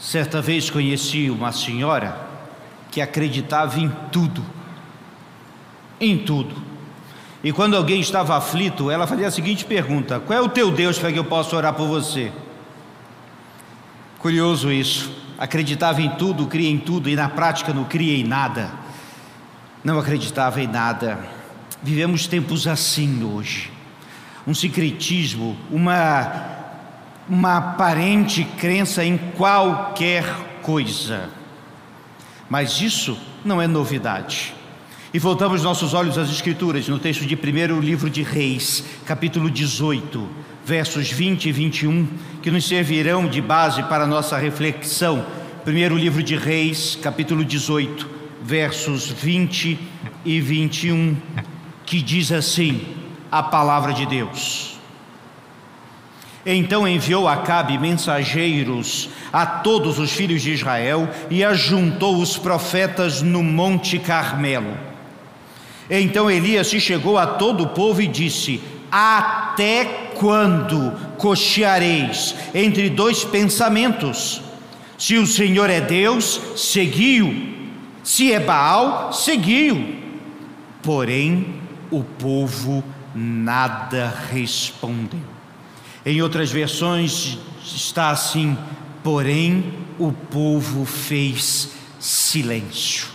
Certa vez conheci uma senhora que acreditava em tudo, em tudo. E quando alguém estava aflito, ela fazia a seguinte pergunta: Qual é o teu Deus para que eu possa orar por você? Curioso isso. Acreditava em tudo, cria em tudo e na prática não cria em nada. Não acreditava em nada. Vivemos tempos assim hoje. Um secretismo, uma uma aparente crença em qualquer coisa. Mas isso não é novidade. E voltamos nossos olhos às Escrituras, no texto de primeiro livro de Reis, capítulo 18, versos 20 e 21, que nos servirão de base para a nossa reflexão. Primeiro livro de Reis, capítulo 18, versos 20 e 21, que diz assim: a palavra de Deus. Então enviou Acabe mensageiros a todos os filhos de Israel e ajuntou os profetas no Monte Carmelo. Então Elias se chegou a todo o povo e disse: Até quando cocheareis entre dois pensamentos? Se o Senhor é Deus, seguiu. Se é Baal, seguiu. Porém, o povo nada respondeu. Em outras versões está assim: porém o povo fez silêncio.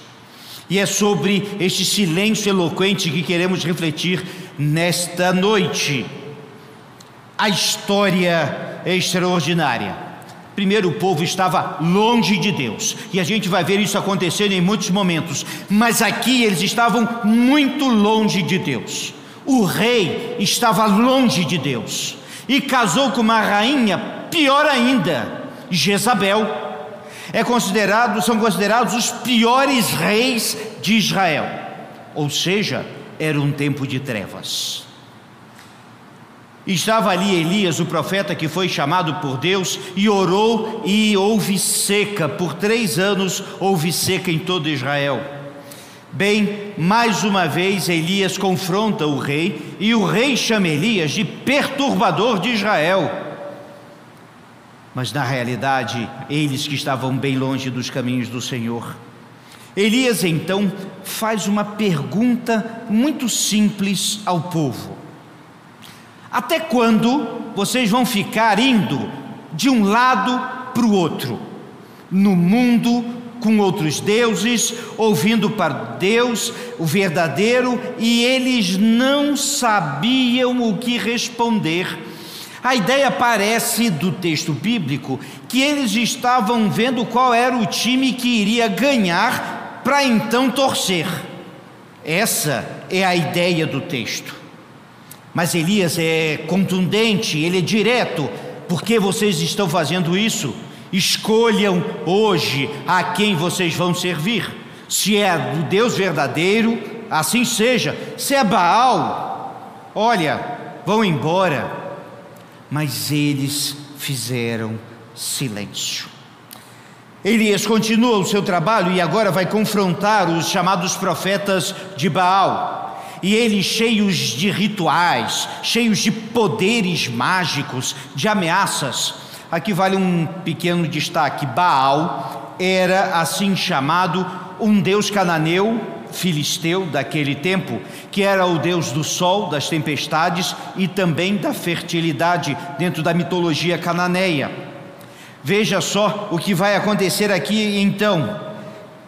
E é sobre este silêncio eloquente que queremos refletir nesta noite. A história é extraordinária. Primeiro, o povo estava longe de Deus, e a gente vai ver isso acontecendo em muitos momentos, mas aqui eles estavam muito longe de Deus. O rei estava longe de Deus e casou com uma rainha, pior ainda, Jezabel. É considerado, são considerados os piores reis de Israel. Ou seja, era um tempo de trevas. Estava ali Elias, o profeta que foi chamado por Deus, e orou, e houve seca, por três anos houve seca em todo Israel. Bem, mais uma vez Elias confronta o rei e o rei chama Elias de perturbador de Israel. Mas na realidade, eles que estavam bem longe dos caminhos do Senhor. Elias então faz uma pergunta muito simples ao povo: Até quando vocês vão ficar indo de um lado para o outro, no mundo com outros deuses, ouvindo para Deus, o verdadeiro, e eles não sabiam o que responder. A ideia parece do texto bíblico que eles estavam vendo qual era o time que iria ganhar para então torcer. Essa é a ideia do texto. Mas Elias é contundente, ele é direto. Por que vocês estão fazendo isso? Escolham hoje a quem vocês vão servir. Se é o Deus verdadeiro, assim seja. Se é Baal, olha, vão embora. Mas eles fizeram silêncio. Elias continua o seu trabalho e agora vai confrontar os chamados profetas de Baal. E eles, cheios de rituais, cheios de poderes mágicos, de ameaças, Aqui vale um pequeno destaque: Baal era assim chamado um deus cananeu, filisteu daquele tempo, que era o deus do sol, das tempestades e também da fertilidade dentro da mitologia cananeia. Veja só o que vai acontecer aqui então.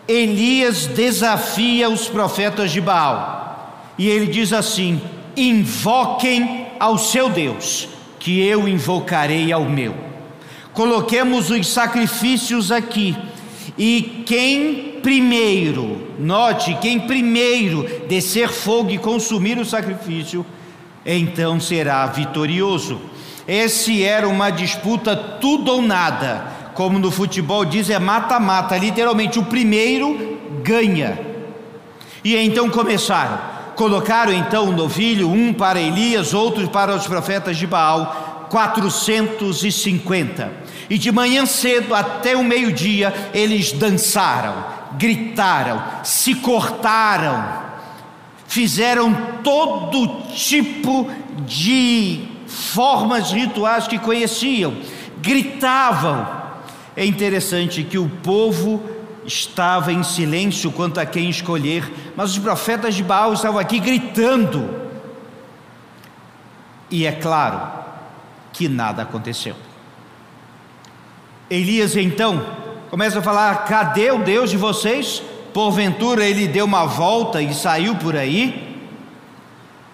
Elias desafia os profetas de Baal e ele diz assim: invoquem ao seu Deus, que eu invocarei ao meu coloquemos os sacrifícios aqui. E quem primeiro, note, quem primeiro descer fogo e consumir o sacrifício, então será vitorioso. Esse era uma disputa tudo ou nada, como no futebol diz, é mata-mata, literalmente o primeiro ganha. E então começaram, colocaram então um novilho, um para Elias, outro para os profetas de Baal, 450. E de manhã cedo até o meio-dia eles dançaram, gritaram, se cortaram, fizeram todo tipo de formas rituais que conheciam, gritavam, É interessante que o povo estava em silêncio quanto a quem escolher, mas os profetas de Baal estavam aqui gritando. E é claro que nada aconteceu. Elias então começa a falar: cadê o Deus de vocês? Porventura ele deu uma volta e saiu por aí?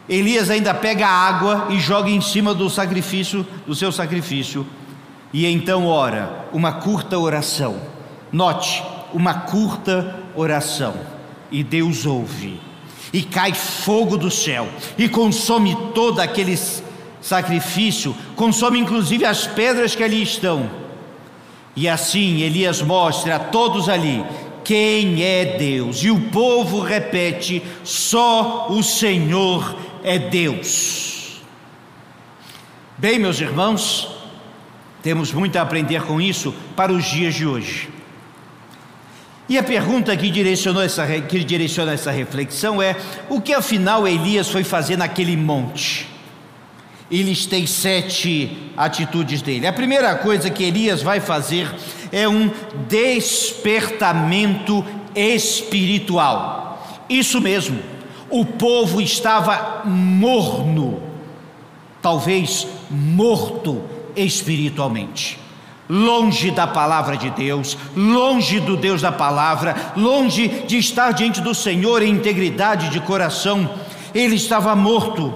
Elias ainda pega água e joga em cima do sacrifício, do seu sacrifício, e então ora uma curta oração. Note, uma curta oração, e Deus ouve, e cai fogo do céu, e consome todo aquele sacrifício, consome inclusive as pedras que ali estão. E assim Elias mostra a todos ali quem é Deus, e o povo repete: só o Senhor é Deus. Bem, meus irmãos, temos muito a aprender com isso para os dias de hoje. E a pergunta que, direcionou essa, que direciona essa reflexão é: o que afinal Elias foi fazer naquele monte? E listei sete atitudes dele. A primeira coisa que Elias vai fazer é um despertamento espiritual. Isso mesmo, o povo estava morno, talvez morto espiritualmente, longe da palavra de Deus, longe do Deus da palavra, longe de estar diante do Senhor em integridade de coração, ele estava morto.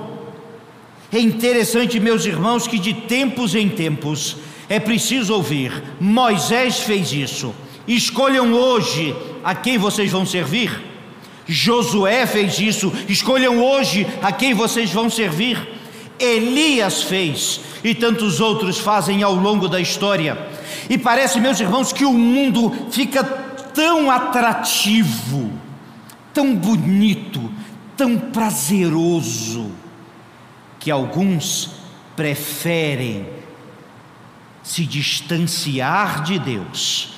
É interessante, meus irmãos, que de tempos em tempos é preciso ouvir: Moisés fez isso, escolham hoje a quem vocês vão servir. Josué fez isso, escolham hoje a quem vocês vão servir. Elias fez e tantos outros fazem ao longo da história. E parece, meus irmãos, que o mundo fica tão atrativo, tão bonito, tão prazeroso, que alguns preferem se distanciar de Deus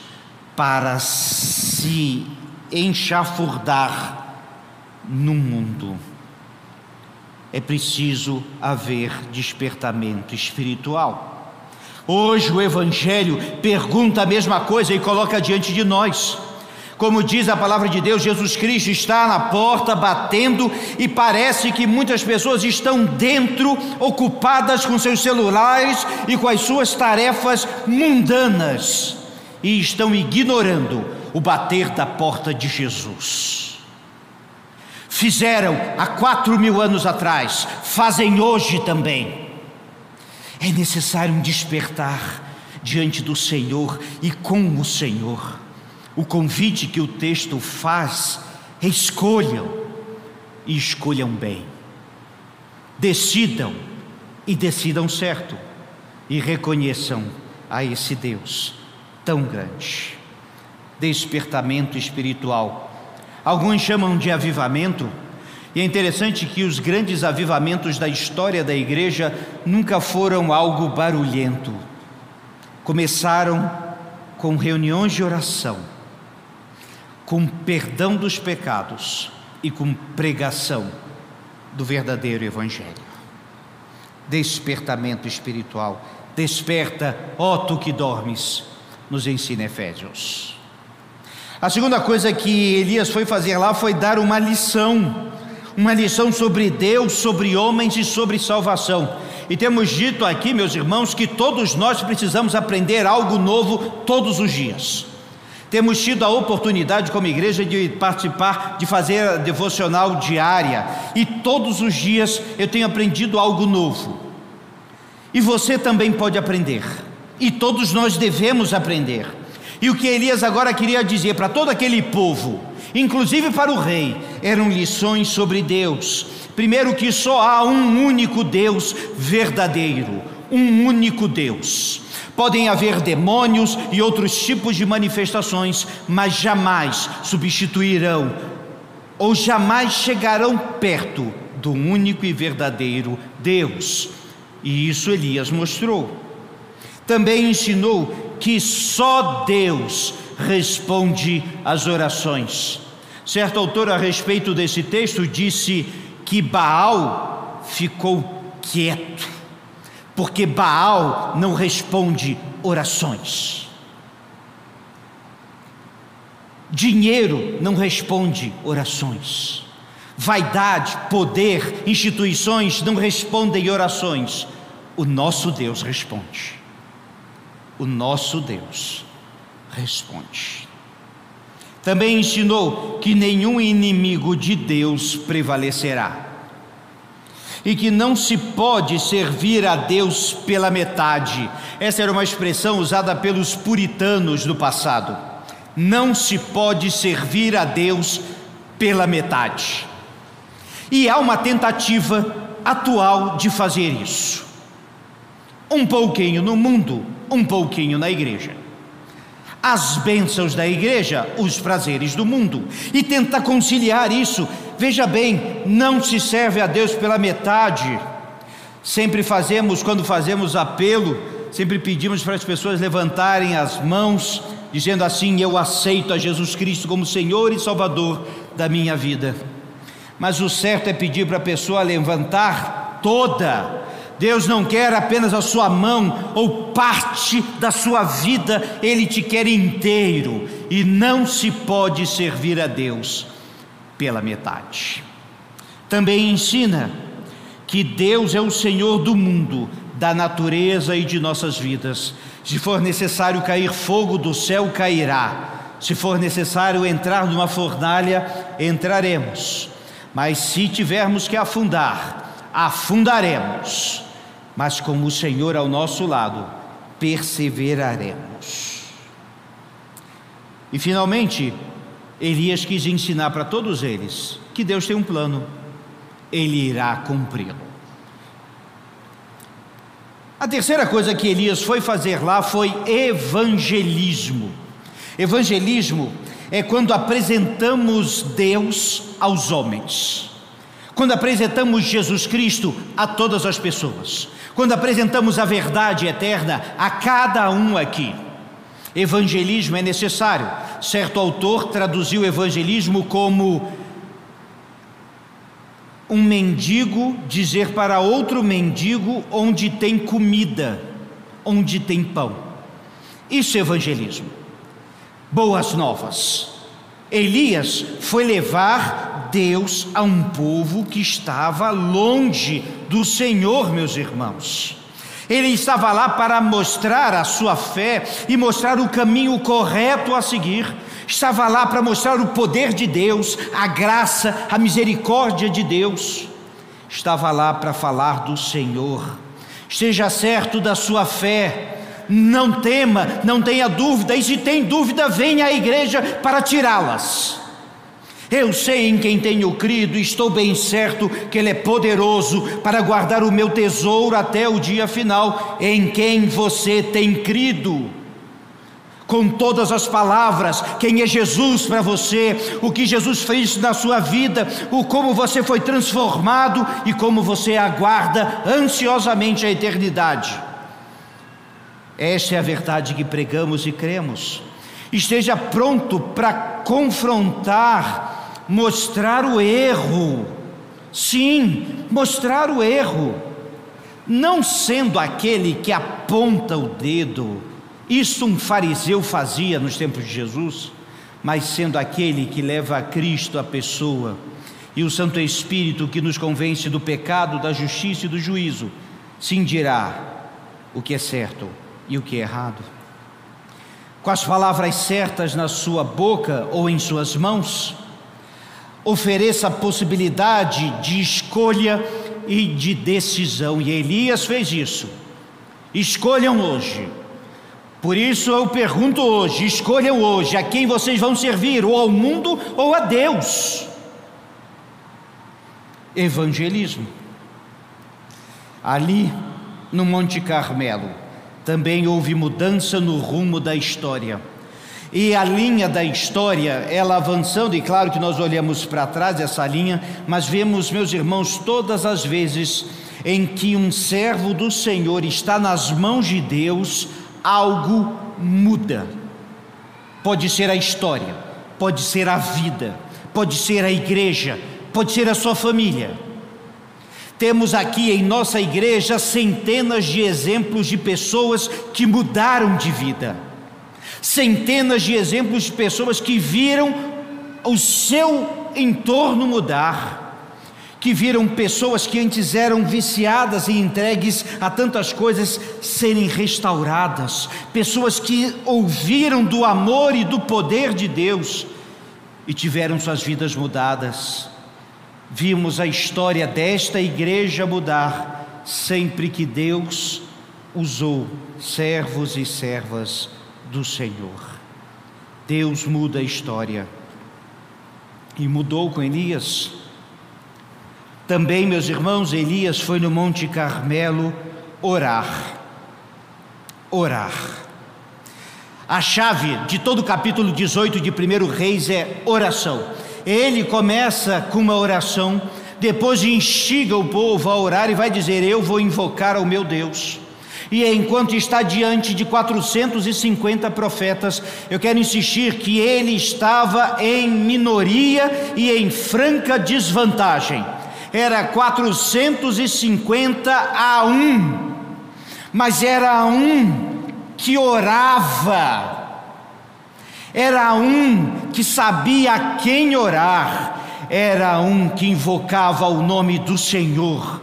para se enxafurdar no mundo. É preciso haver despertamento espiritual. Hoje o Evangelho pergunta a mesma coisa e coloca diante de nós. Como diz a palavra de Deus, Jesus Cristo está na porta batendo e parece que muitas pessoas estão dentro, ocupadas com seus celulares e com as suas tarefas mundanas e estão ignorando o bater da porta de Jesus. Fizeram há quatro mil anos atrás, fazem hoje também. É necessário um despertar diante do Senhor e com o Senhor. O convite que o texto faz, escolham e escolham bem. Decidam e decidam certo e reconheçam a esse Deus tão grande despertamento espiritual. Alguns chamam de avivamento, e é interessante que os grandes avivamentos da história da igreja nunca foram algo barulhento. Começaram com reuniões de oração, com perdão dos pecados e com pregação do verdadeiro Evangelho. Despertamento espiritual. Desperta, ó tu que dormes, nos ensina Efésios. A segunda coisa que Elias foi fazer lá foi dar uma lição, uma lição sobre Deus, sobre homens e sobre salvação. E temos dito aqui, meus irmãos, que todos nós precisamos aprender algo novo todos os dias. Temos tido a oportunidade como igreja de participar, de fazer a devocional diária, e todos os dias eu tenho aprendido algo novo. E você também pode aprender, e todos nós devemos aprender. E o que Elias agora queria dizer para todo aquele povo, inclusive para o rei, eram lições sobre Deus. Primeiro, que só há um único Deus verdadeiro, um único Deus. Podem haver demônios e outros tipos de manifestações, mas jamais substituirão ou jamais chegarão perto do único e verdadeiro Deus. E isso Elias mostrou. Também ensinou que só Deus responde às orações. Certo autor, a respeito desse texto, disse que Baal ficou quieto, porque Baal não responde orações. Dinheiro não responde orações. Vaidade, poder, instituições não respondem orações. O nosso Deus responde. O nosso Deus responde. Também ensinou que nenhum inimigo de Deus prevalecerá e que não se pode servir a Deus pela metade. Essa era uma expressão usada pelos puritanos do passado. Não se pode servir a Deus pela metade. E há uma tentativa atual de fazer isso. Um pouquinho no mundo, um pouquinho na igreja as bênçãos da igreja, os prazeres do mundo, e tenta conciliar isso. Veja bem, não se serve a Deus pela metade. Sempre fazemos, quando fazemos apelo, sempre pedimos para as pessoas levantarem as mãos, dizendo assim: Eu aceito a Jesus Cristo como Senhor e Salvador da minha vida. Mas o certo é pedir para a pessoa levantar toda Deus não quer apenas a sua mão ou parte da sua vida, Ele te quer inteiro e não se pode servir a Deus pela metade. Também ensina que Deus é o Senhor do mundo, da natureza e de nossas vidas. Se for necessário cair fogo do céu, cairá. Se for necessário entrar numa fornalha, entraremos. Mas se tivermos que afundar, afundaremos mas com o Senhor ao nosso lado, perseveraremos. E finalmente, Elias quis ensinar para todos eles que Deus tem um plano, ele irá cumpri-lo. A terceira coisa que Elias foi fazer lá foi evangelismo. Evangelismo é quando apresentamos Deus aos homens, quando apresentamos Jesus Cristo a todas as pessoas quando apresentamos a verdade eterna a cada um aqui. Evangelismo é necessário. Certo autor traduziu evangelismo como um mendigo dizer para outro mendigo onde tem comida, onde tem pão. Isso é evangelismo. Boas novas. Elias foi levar Deus a um povo que estava longe do Senhor, meus irmãos. Ele estava lá para mostrar a sua fé e mostrar o caminho correto a seguir. Estava lá para mostrar o poder de Deus, a graça, a misericórdia de Deus. Estava lá para falar do Senhor. Esteja certo da sua fé não tema, não tenha dúvida, e se tem dúvida, venha à igreja para tirá-las. Eu sei em quem tenho crido estou bem certo que Ele é poderoso para guardar o meu tesouro até o dia final, em quem você tem crido. Com todas as palavras, quem é Jesus para você, o que Jesus fez na sua vida, o como você foi transformado e como você aguarda ansiosamente a eternidade. Esta é a verdade que pregamos e cremos. Esteja pronto para confrontar, mostrar o erro. Sim, mostrar o erro. Não sendo aquele que aponta o dedo, isso um fariseu fazia nos tempos de Jesus, mas sendo aquele que leva a Cristo a pessoa e o Santo Espírito que nos convence do pecado, da justiça e do juízo, sim dirá o que é certo e o que é errado. Com as palavras certas na sua boca ou em suas mãos, ofereça a possibilidade de escolha e de decisão. E Elias fez isso. Escolham hoje. Por isso eu pergunto hoje: escolham hoje a quem vocês vão servir, ou ao mundo ou a Deus. Evangelismo. Ali no Monte Carmelo, também houve mudança no rumo da história. E a linha da história, ela avançando, e claro que nós olhamos para trás essa linha, mas vemos, meus irmãos, todas as vezes em que um servo do Senhor está nas mãos de Deus, algo muda. Pode ser a história, pode ser a vida, pode ser a igreja, pode ser a sua família temos aqui em nossa igreja centenas de exemplos de pessoas que mudaram de vida. Centenas de exemplos de pessoas que viram o seu entorno mudar que viram pessoas que antes eram viciadas e entregues a tantas coisas serem restauradas, pessoas que ouviram do amor e do poder de Deus e tiveram suas vidas mudadas. Vimos a história desta igreja mudar sempre que Deus usou servos e servas do Senhor. Deus muda a história. E mudou com Elias também, meus irmãos, Elias foi no Monte Carmelo orar. Orar. A chave de todo o capítulo 18 de 1 Reis é oração. Ele começa com uma oração, depois instiga o povo a orar e vai dizer: Eu vou invocar ao meu Deus. E enquanto está diante de 450 profetas, eu quero insistir que ele estava em minoria e em franca desvantagem era 450 a um, mas era um que orava, era um que sabia a quem orar, era um que invocava o nome do Senhor,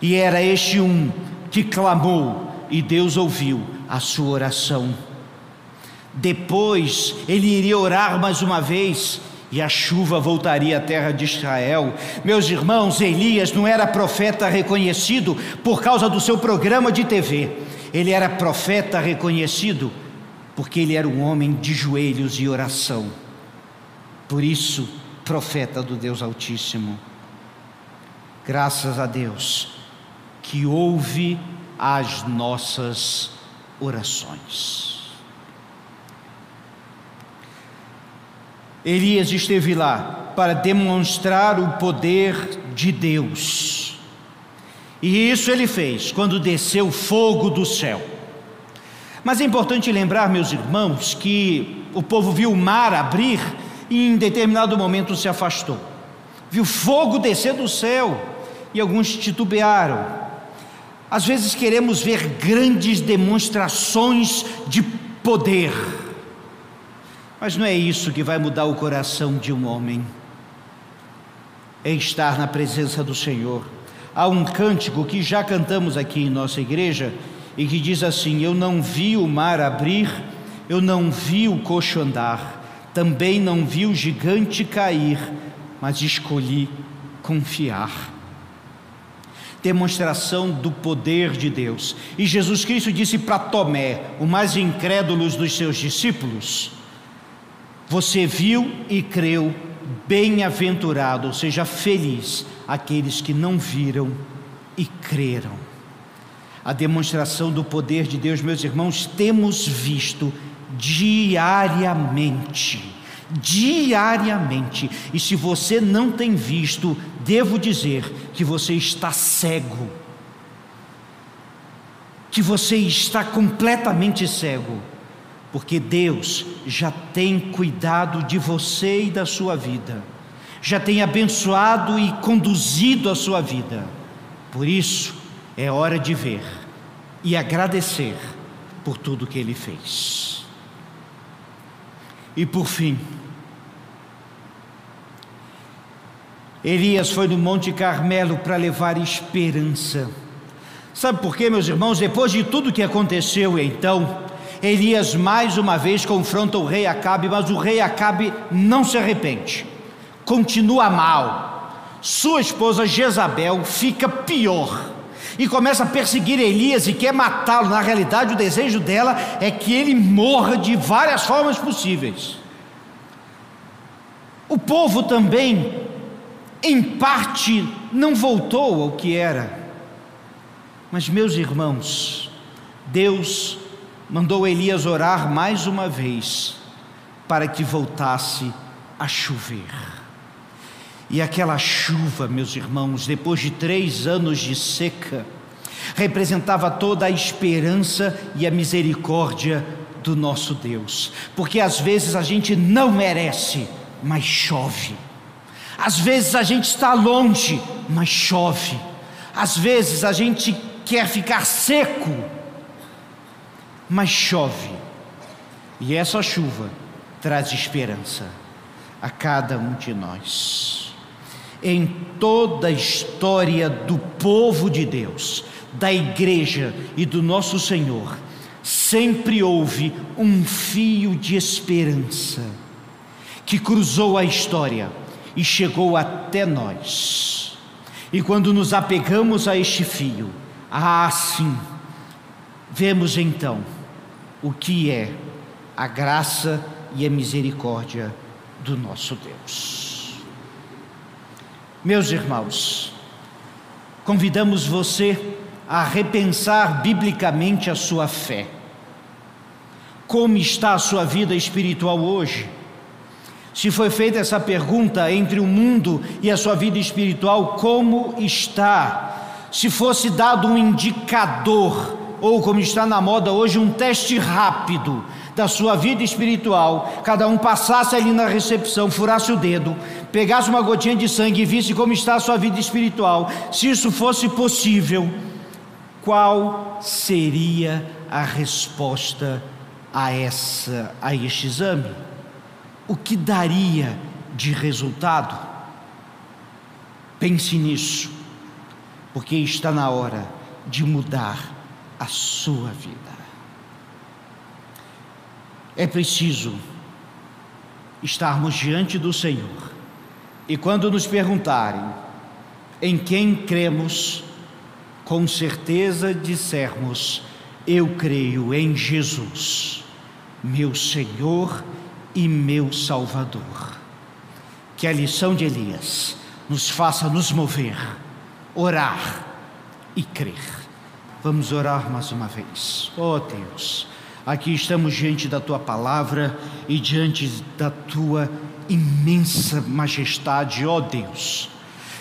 e era este um que clamou, e Deus ouviu a sua oração. Depois ele iria orar mais uma vez, e a chuva voltaria à terra de Israel. Meus irmãos, Elias não era profeta reconhecido por causa do seu programa de TV, ele era profeta reconhecido porque ele era um homem de joelhos e oração. Por isso, profeta do Deus Altíssimo. Graças a Deus que ouve as nossas orações. Elias esteve lá para demonstrar o poder de Deus. E isso ele fez quando desceu fogo do céu. Mas é importante lembrar, meus irmãos, que o povo viu o mar abrir e em determinado momento se afastou. Viu fogo descer do céu e alguns titubearam. Às vezes queremos ver grandes demonstrações de poder mas não é isso que vai mudar o coração de um homem. É estar na presença do Senhor. Há um cântico que já cantamos aqui em nossa igreja e que diz assim: Eu não vi o mar abrir, eu não vi o coxo andar, também não vi o gigante cair, mas escolhi confiar. Demonstração do poder de Deus. E Jesus Cristo disse para Tomé, o mais incrédulo dos seus discípulos: você viu e creu, bem-aventurado, ou seja, feliz, aqueles que não viram e creram. A demonstração do poder de Deus, meus irmãos, temos visto diariamente. Diariamente. E se você não tem visto, devo dizer que você está cego. Que você está completamente cego porque Deus já tem cuidado de você e da sua vida, já tem abençoado e conduzido a sua vida. Por isso, é hora de ver e agradecer por tudo que Ele fez. E por fim, Elias foi no Monte Carmelo para levar esperança. Sabe por quê, meus irmãos? Depois de tudo que aconteceu então, Elias mais uma vez confronta o rei Acabe, mas o rei Acabe não se arrepende, continua mal. Sua esposa Jezabel fica pior e começa a perseguir Elias e quer matá-lo. Na realidade, o desejo dela é que ele morra de várias formas possíveis. O povo também, em parte, não voltou ao que era. Mas, meus irmãos, Deus mandou Elias orar mais uma vez para que voltasse a chover. E aquela chuva, meus irmãos, depois de três anos de seca, representava toda a esperança e a misericórdia do nosso Deus, porque às vezes a gente não merece, mas chove. Às vezes a gente está longe, mas chove. Às vezes a gente quer ficar seco, mas chove. E essa chuva traz esperança a cada um de nós. Em toda a história do povo de Deus, da igreja e do nosso Senhor, sempre houve um fio de esperança que cruzou a história e chegou até nós. E quando nos apegamos a este fio, ah, sim, vemos então o que é a graça e a misericórdia do nosso Deus. Meus irmãos, convidamos você a repensar biblicamente a sua fé. Como está a sua vida espiritual hoje? Se foi feita essa pergunta entre o mundo e a sua vida espiritual, como está? Se fosse dado um indicador, ou como está na moda hoje, um teste rápido da sua vida espiritual, cada um passasse ali na recepção, furasse o dedo, pegasse uma gotinha de sangue e visse como está a sua vida espiritual, se isso fosse possível, qual seria a resposta a essa a este exame? o que daria de resultado? Pense nisso, porque está na hora de mudar a sua vida. É preciso estarmos diante do Senhor e quando nos perguntarem em quem cremos, com certeza dissermos: Eu creio em Jesus, meu Senhor e meu Salvador. Que a lição de Elias nos faça nos mover, orar e crer. Vamos orar mais uma vez. Oh Deus, aqui estamos diante da tua palavra e diante da tua imensa majestade, ó Deus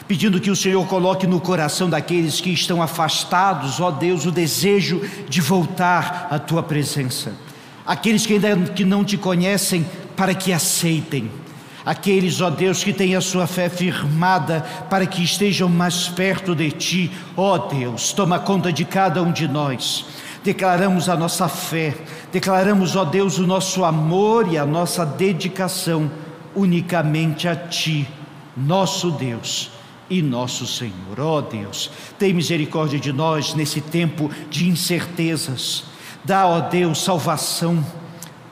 pedindo que o Senhor coloque no coração daqueles que estão afastados, ó Deus, o desejo de voltar à tua presença. Aqueles que ainda que não te conhecem, para que aceitem. Aqueles, ó Deus, que têm a sua fé firmada, para que estejam mais perto de Ti, ó Deus, toma conta de cada um de nós. Declaramos a nossa fé, declaramos, ó Deus, o nosso amor e a nossa dedicação unicamente a Ti, nosso Deus e nosso Senhor. Ó Deus, tem misericórdia de nós nesse tempo de incertezas. Dá, ó Deus, salvação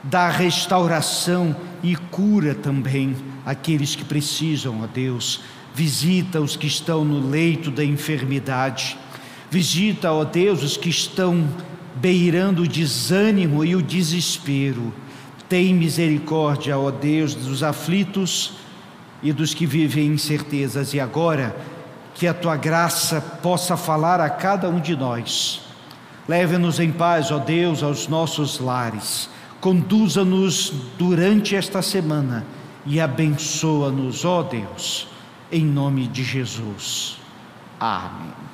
dá restauração e cura também aqueles que precisam, ó Deus. Visita os que estão no leito da enfermidade. Visita, ó Deus, os que estão beirando o desânimo e o desespero. Tem misericórdia, ó Deus, dos aflitos e dos que vivem incertezas. E agora, que a tua graça possa falar a cada um de nós. Leve-nos em paz, ó Deus, aos nossos lares Conduza-nos durante esta semana e abençoa-nos, ó Deus, em nome de Jesus. Amém.